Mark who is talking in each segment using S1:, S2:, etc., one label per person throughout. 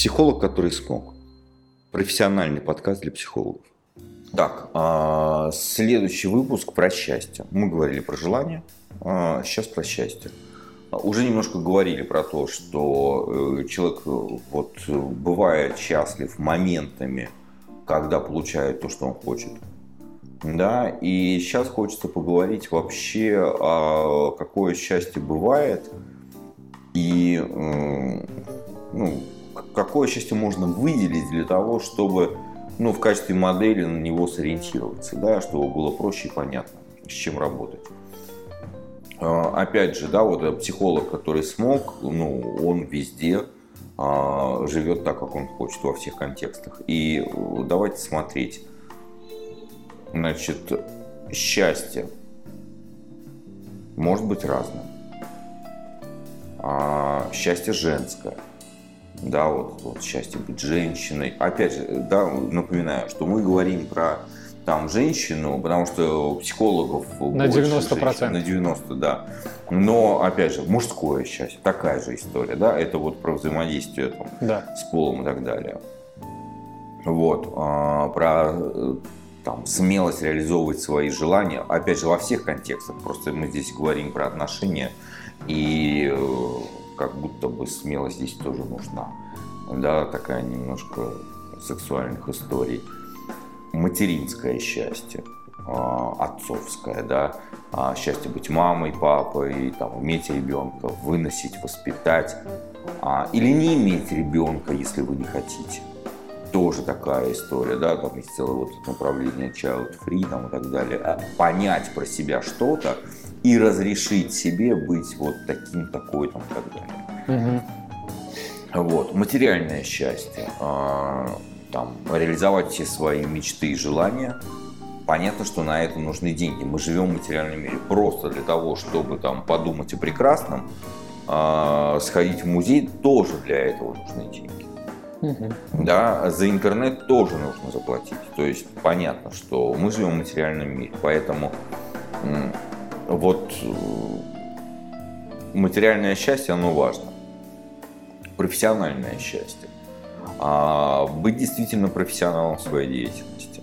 S1: Психолог, который смог. Профессиональный подкаст для психологов. Так, а, следующий выпуск про счастье. Мы говорили про желание, а сейчас про счастье. Уже немножко говорили про то, что э, человек э, вот бывает счастлив моментами, когда получает то, что он хочет. Да, и сейчас хочется поговорить вообще, какое счастье бывает и ну, какое счастье можно выделить для того, чтобы ну, в качестве модели на него сориентироваться, да, чтобы было проще и понятно, с чем работать. А, опять же, да, вот психолог, который смог, ну, он везде а, живет так, как он хочет во всех контекстах. И э, давайте смотреть. Значит, счастье может быть разным. А, счастье женское – да, вот, вот счастье быть женщиной. Опять же, да, напоминаю, что мы говорим про там женщину, потому что психологов
S2: на 90%. Женщин,
S1: на 90, да. Но, опять же, мужское счастье, такая же история, да, это вот про взаимодействие там, да. с полом и так далее. Вот, а, про там, смелость реализовывать свои желания, опять же, во всех контекстах, просто мы здесь говорим про отношения, и э, как будто бы смелость здесь тоже нужна. Да, такая немножко сексуальных историй. Материнское счастье, а, отцовское, да, а, счастье быть мамой, папой, там, иметь ребенка, выносить, воспитать, а, или не иметь ребенка, если вы не хотите. Тоже такая история, да, там есть целое вот направление child free там, и так далее. Понять про себя что-то, и разрешить себе быть вот таким, такой, там, и так далее. Угу. Вот, материальное счастье, э, там, реализовать все свои мечты и желания. Понятно, что на это нужны деньги. Мы живем в материальном мире просто для того, чтобы там подумать о прекрасном, э, сходить в музей, тоже для этого нужны деньги. Угу. Да, за интернет тоже нужно заплатить. То есть понятно, что мы живем в материальном мире, поэтому вот э, материальное счастье, оно важно. Профессиональное счастье. А быть действительно профессионалом в своей деятельности.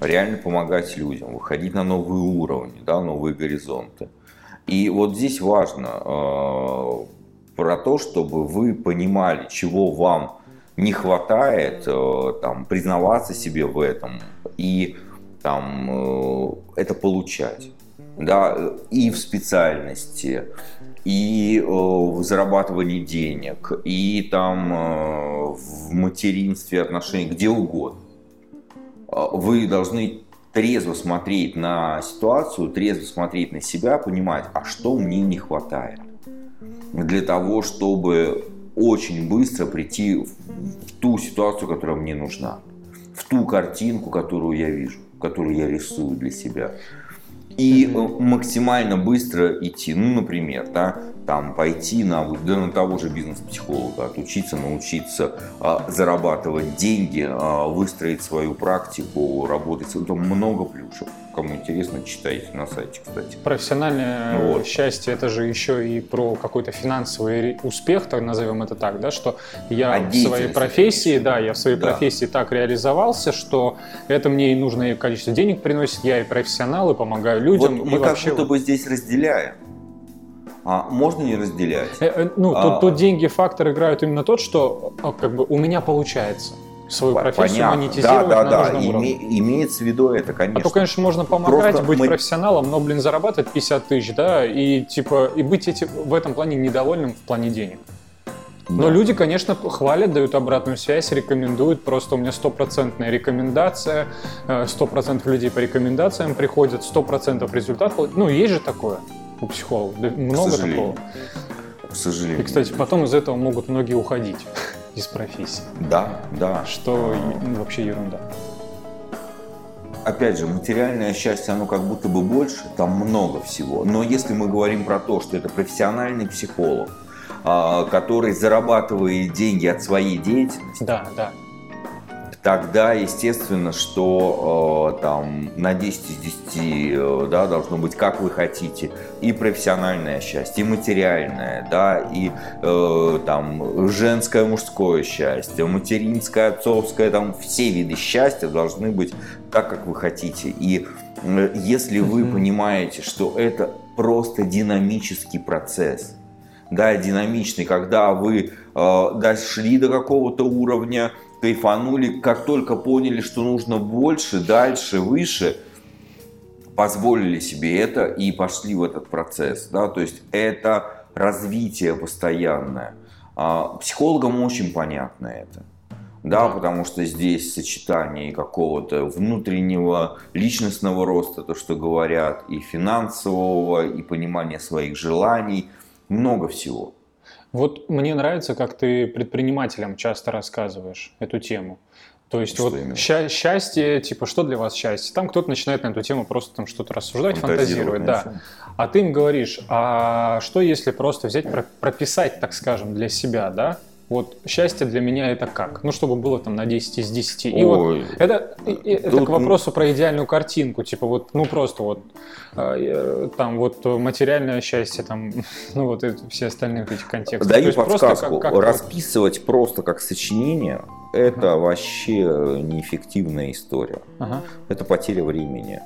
S1: Реально помогать людям, выходить на новые уровни, да, новые горизонты. И вот здесь важно э, про то, чтобы вы понимали, чего вам не хватает, э, там, признаваться себе в этом и там, э, это получать да, и в специальности, и э, в зарабатывании денег, и там э, в материнстве отношений, где угодно. А, вы должны трезво смотреть на ситуацию, трезво смотреть на себя, понимать, а что мне не хватает для того, чтобы очень быстро прийти в ту ситуацию, которая мне нужна, в ту картинку, которую я вижу, которую я рисую для себя и э, максимально быстро идти. Ну, например, да, там пойти на, да, на того же бизнес-психолога, отучиться, научиться а, зарабатывать деньги, а, выстроить свою практику, работать. Там много плюшек. Кому интересно, читайте на сайте, кстати.
S2: Профессиональное вот. счастье это же еще и про какой-то финансовый успех, так назовем это так, да, что я а в своей профессии, да, я в своей да. профессии так реализовался, что это мне и нужное количество денег приносит, я и профессионал, и помогаю людям.
S1: Вот мы как вообще... будто бы здесь разделяем. А можно не разделять? Э,
S2: э, ну, а... тут, тут деньги фактор играют именно тот, что а, как бы у меня получается свою профессию Понятно. монетизировать да, да, на да. нужном Име, уровне.
S1: Имеется в виду это, конечно.
S2: А то, конечно, можно помогать, Просто быть мы... профессионалом, но, блин, зарабатывать 50 тысяч, да, и типа и быть эти, в этом плане недовольным в плане денег. Но люди, конечно, хвалят, дают обратную связь, рекомендуют. Просто у меня стопроцентная рекомендация, э, сто процентов людей по рекомендациям приходят, сто процентов результат. Ну, есть же такое у психологов, много такого.
S1: К сожалению.
S2: И, кстати, потом из этого могут многие уходить из профессии.
S1: Да, да.
S2: Что ну, вообще ерунда.
S1: Опять же, материальное счастье, оно как будто бы больше, там много всего. Но если мы говорим про то, что это профессиональный психолог, а, который зарабатывает деньги от своей деятельности,
S2: да, да.
S1: Тогда, естественно, что э, там на 10 из 10 э, да, должно быть как вы хотите. И профессиональное счастье, и материальное, да, и э, там женское, мужское счастье, материнское, отцовское, там все виды счастья должны быть так, как вы хотите. И э, если вы понимаете, что это просто динамический процесс, да, динамичный, когда вы э, дошли до какого-то уровня, кайфанули, как только поняли, что нужно больше, дальше, выше, позволили себе это и пошли в этот процесс. Да? То есть это развитие постоянное. А, психологам очень понятно это. Да, потому что здесь сочетание какого-то внутреннего личностного роста, то, что говорят, и финансового, и понимания своих желаний, много всего.
S2: Вот мне нравится, как ты предпринимателям часто рассказываешь эту тему. То есть что вот ща- счастье, типа, что для вас счастье? Там кто-то начинает на эту тему просто там что-то рассуждать, фантазировать, да. А ты им говоришь, а что если просто взять, прописать, так скажем, для себя, да? Вот счастье для меня это как? Ну, чтобы было там на 10 из 10. И Ой, вот это, это тут... к вопросу про идеальную картинку. Типа вот, ну просто вот э, там вот материальное счастье, там, ну вот это, все остальные эти контексты.
S1: Даю подсказку. Как, как Расписывать просто как сочинение это ага. вообще неэффективная история. Ага. Это потеря времени.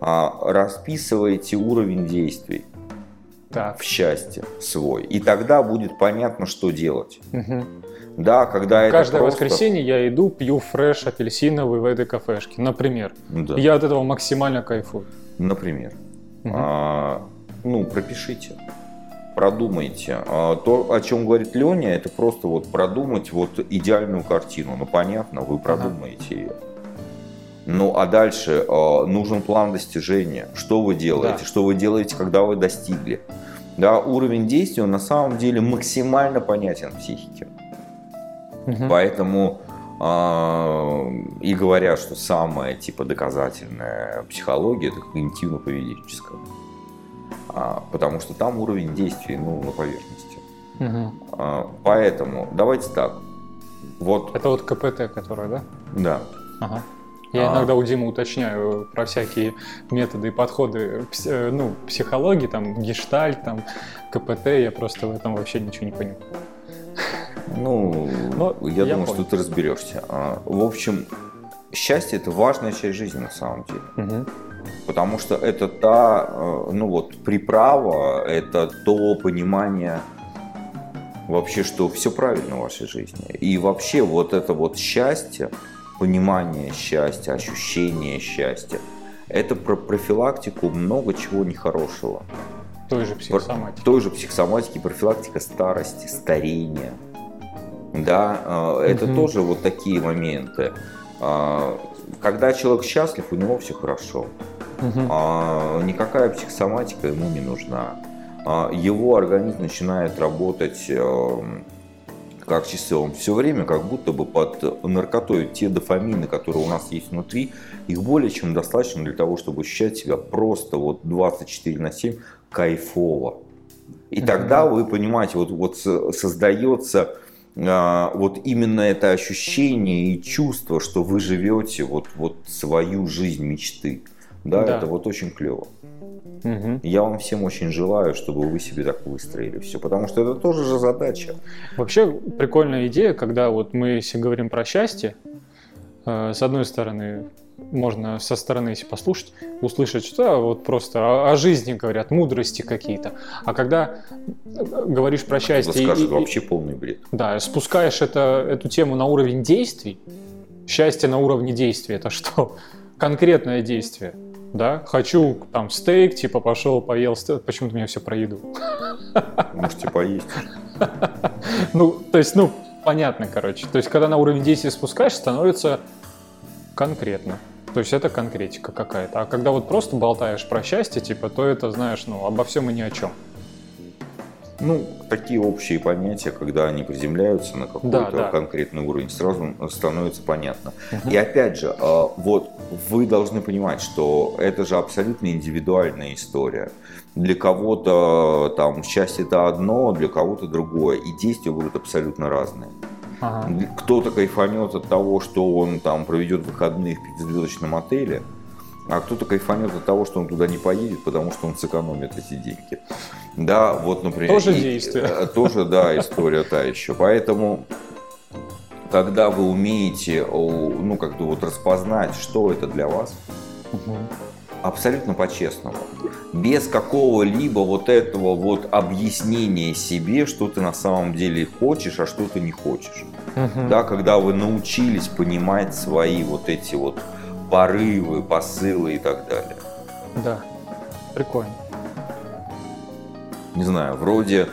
S1: А расписывайте уровень действий так. в счастье свой. И тогда будет понятно, что делать. Угу. Да, когда
S2: это Каждое просто... воскресенье я иду, пью фреш апельсиновый в этой кафешке, например. Да. Я от этого максимально кайфую.
S1: Например. Угу. А, ну, пропишите продумайте. А, то, о чем говорит Леня, это просто вот продумать вот идеальную картину. Ну, понятно, вы продумаете ага. ее. Ну, а дальше э, нужен план достижения. Что вы делаете? Да. Что вы делаете, когда вы достигли? Да, уровень действия, он на самом деле максимально понятен в психике. Угу. Поэтому э, и говорят, что самая типа доказательная психология это когнитивно-поведенческая. А, потому что там уровень действий ну, на поверхности. Угу. А, поэтому давайте так. Вот.
S2: Это вот КПТ, которая, да?
S1: Да.
S2: Ага. Я а. иногда у Димы уточняю про всякие методы и подходы э, ну, психологии, там, гештальт, там, КПТ, я просто в этом вообще ничего не понимаю.
S1: Ну, Но я, я думаю, понял. что ты разберешься. А, в общем, счастье это важная часть жизни на самом деле. Угу. Потому что это та, э, ну вот, приправа, это то понимание вообще, что все правильно в вашей жизни. И вообще вот это вот счастье, понимание счастья, ощущение счастья. Это про профилактику много чего нехорошего.
S2: Той же психосоматики.
S1: Той же психосоматики, профилактика старости, старения. Да, э, это угу. тоже вот такие моменты. А, когда человек счастлив, у него все хорошо. Угу. Никакая психосоматика ему не нужна. А, его организм начинает работать эм, как он все время как будто бы под наркотой. Те дофамины, которые у нас есть внутри, их более чем достаточно для того, чтобы ощущать себя просто вот 24 на 7 кайфово. И тогда вы понимаете, вот, вот создается а, вот именно это ощущение и чувство, что вы живете вот, вот свою жизнь мечты. Да, да. это вот очень клево. Угу. Я вам всем очень желаю, чтобы вы себе так выстроили все, потому что это тоже же задача.
S2: Вообще прикольная идея, когда вот мы если говорим про счастье, э, с одной стороны, можно со стороны, если послушать, услышать, что вот просто о, о жизни говорят, мудрости какие-то. А когда э, говоришь про счастье...
S1: Скажут, и, вообще полный бред.
S2: Да, спускаешь это, эту тему на уровень действий, счастье на уровне действия, это что? Конкретное действие да, хочу там стейк, типа пошел, поел стейк, почему-то меня все про еду.
S1: Можете поесть.
S2: Ну, то есть, ну, понятно, короче. То есть, когда на уровень действия спускаешь, становится конкретно. То есть это конкретика какая-то. А когда вот просто болтаешь про счастье, типа, то это, знаешь, ну, обо всем и ни о чем.
S1: Ну, такие общие понятия, когда они приземляются на какой-то да, да. конкретный уровень, сразу становится понятно. Угу. И опять же, а, вот вы должны понимать, что это же абсолютно индивидуальная история. Для кого-то там счастье это одно, для кого-то другое, и действия будут абсолютно разные. Ага. Кто-то кайфанет от того, что он там проведет выходные в пятизвездочном отеле, а кто-то кайфанет от того, что он туда не поедет, потому что он сэкономит эти деньги. Да, вот, например.
S2: Тоже и, действие.
S1: Э, тоже, да, история та еще. Поэтому, когда вы умеете, ну, как-то вот распознать, что это для вас, угу. абсолютно по-честному, без какого-либо вот этого вот объяснения себе, что ты на самом деле хочешь, а что ты не хочешь. Угу. Да, когда вы научились понимать свои вот эти вот порывы, посылы и так далее.
S2: Да, прикольно.
S1: Не знаю, вроде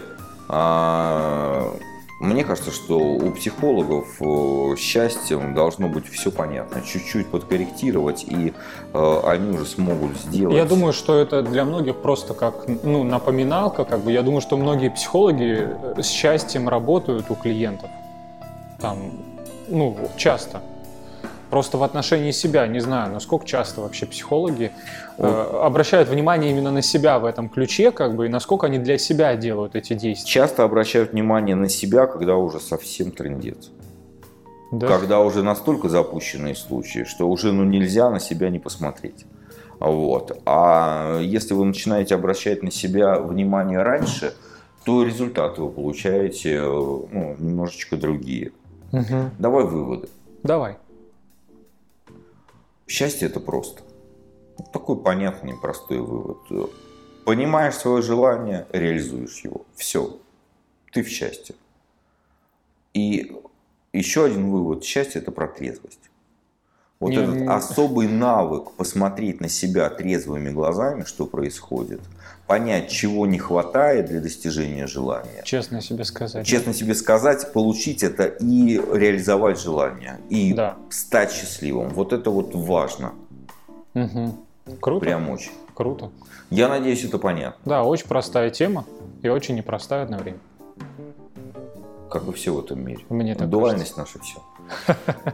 S1: а, мне кажется, что у психологов э, счастьем должно быть все понятно. Чуть-чуть подкорректировать, и э, они уже смогут сделать.
S2: Я думаю, что это для многих просто как ну, напоминалка. Как бы. Я думаю, что многие психологи с счастьем работают у клиентов. Там, ну, часто. Просто в отношении себя, не знаю, насколько часто вообще психологи э, обращают внимание именно на себя в этом ключе, как бы, и насколько они для себя делают эти действия.
S1: Часто обращают внимание на себя, когда уже совсем трендец. Да. Когда уже настолько запущенные случаи, что уже ну, нельзя на себя не посмотреть. Вот. А если вы начинаете обращать на себя внимание раньше, то результаты вы получаете э, ну, немножечко другие. Угу. Давай выводы.
S2: Давай.
S1: Счастье это просто. Такой понятный, простой вывод. Понимаешь свое желание, реализуешь его. Все. Ты в счастье. И еще один вывод. Счастье это про трезвость. Вот не, этот не... особый навык посмотреть на себя трезвыми глазами, что происходит, понять, чего не хватает для достижения желания.
S2: Честно себе сказать.
S1: Честно себе сказать, получить это и реализовать желание. И да. стать счастливым. Вот это вот важно.
S2: Угу. Круто.
S1: Прям очень.
S2: Круто.
S1: Я надеюсь, это понятно.
S2: Да, очень простая тема и очень непростая одновременно.
S1: Как и все в этом мире.
S2: Мне так
S1: Дуальность кажется. наша все.